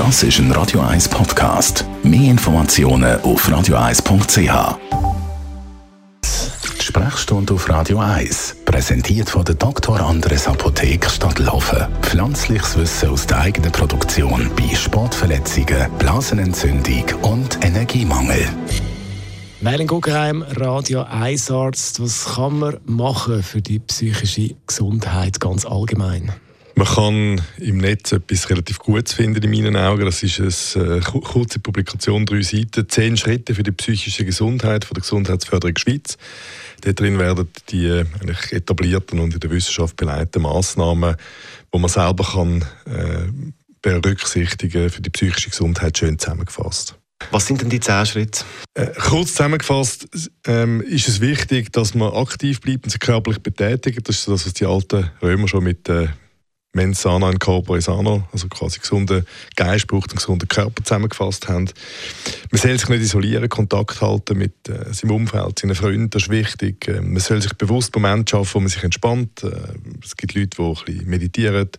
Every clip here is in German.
Das ist ein Radio 1 Podcast. Mehr Informationen auf radio1.ch. Die Sprechstunde auf Radio 1, präsentiert von der Dr. Andres Apotheke Stadtlaufen. Pflanzliches Wissen aus der eigenen Produktion bei Sportverletzungen, Blasenentzündung und Energiemangel. Merlin Guggenheim, Radio 1 Arzt. Was kann man machen für die psychische Gesundheit ganz allgemein? Man kann im Netz etwas relativ Gutes finden, in meinen Augen. Das ist eine äh, kurze Publikation, drei Seiten. Zehn Schritte für die psychische Gesundheit von der Gesundheitsförderung Schweiz. Dort drin werden die äh, eigentlich etablierten und in der Wissenschaft beleiteten Massnahmen, die man selber kann, äh, berücksichtigen für die psychische Gesundheit, schön zusammengefasst. Was sind denn die zehn Schritte? Äh, kurz zusammengefasst ähm, ist es wichtig, dass man aktiv bleibt und sich körperlich betätigt. Das ist das, was die alten Römer schon mit äh, Mens sana in corpore sano, also quasi gesunden Geist braucht einen gesunden Körper zusammengefasst haben. Man soll sich nicht isolieren, Kontakt halten mit äh, seinem Umfeld, seinen Freunden, das ist wichtig. Äh, man soll sich bewusst Momente schaffen, wo man sich entspannt. Äh, es gibt Leute, die ein bisschen meditieren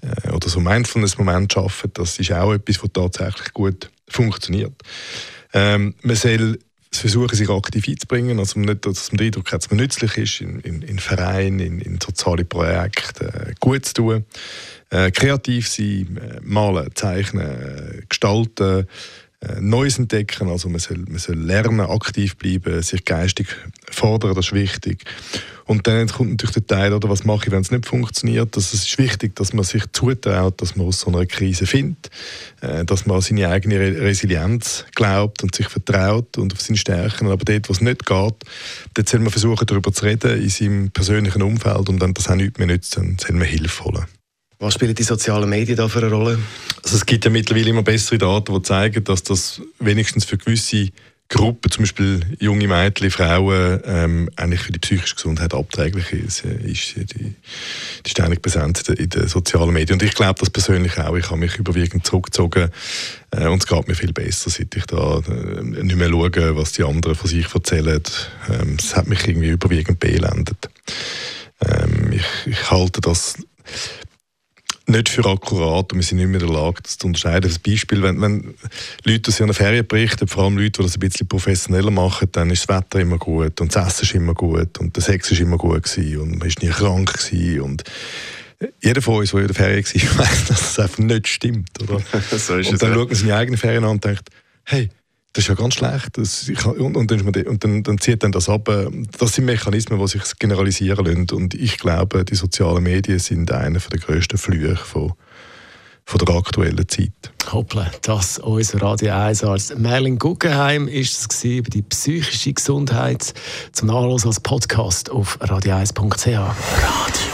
äh, oder so Mindfulness-Momente schaffen. Das ist auch etwas, was tatsächlich gut funktioniert. Ähm, man soll versuchen, sich aktiv einzubringen, also nicht, dass man den Eindruck hat, dass man nützlich ist, in, in, in Vereinen, in, in soziale Projekte, äh, gut zu tun, äh, kreativ sein, äh, malen, zeichnen, gestalten, Neues entdecken, also man soll, man soll lernen, aktiv bleiben, sich geistig fordern, das ist wichtig. Und dann kommt natürlich der Teil, oder was mache ich, wenn es nicht funktioniert. Das ist wichtig, dass man sich zutraut, dass man aus so einer Krise findet, äh, dass man an seine eigene Resilienz glaubt und sich vertraut und auf seine Stärken. Aber dort, wo es nicht geht, dort soll man versuchen, darüber zu reden in seinem persönlichen Umfeld und wenn das auch nichts mehr nützt, dann soll man Hilfe holen. Was spielen die sozialen Medien da für eine Rolle? Also es gibt ja mittlerweile immer bessere Daten, die zeigen, dass das wenigstens für gewisse Gruppen, zum Beispiel junge Mädchen, Frauen, ähm, eigentlich für die psychische Gesundheit abträglich ist, ist die, die ständig Präsenz in den sozialen Medien. Und ich glaube das persönlich auch. Ich habe mich überwiegend zurückgezogen äh, und es geht mir viel besser, seit ich da äh, nicht mehr schaue, was die anderen von sich erzählen. Ähm, es hat mich irgendwie überwiegend beelendet. Ähm, ich, ich halte das nicht für akkurat und wir sind nicht mehr in der Lage, das zu unterscheiden. Als Beispiel, wenn, wenn Leute aus ihren Ferien berichten, vor allem Leute, die das ein bisschen professioneller machen, dann ist das Wetter immer gut und das Essen ist immer gut und der Sex ist immer gut gewesen und man ist nie krank gewesen und jeder von uns, der in der Ferien war, weiß, dass das einfach nicht stimmt. Oder? so und dann schaut man seine eigenen Ferien an und denkt, hey, das ist ja ganz schlecht. Das, ich, und, und, und dann, dann, zieht dann das ab. Das sind Mechanismen, die sich generalisieren lassen. Und ich glaube, die sozialen Medien sind einer der grössten Flüche von, von der aktuellen Zeit. Hoppla, das unser Radio 1 Arzt Merlin Guggenheim ist es über die psychische Gesundheit zum Nachlesen als Podcast auf radio1.ch. Radio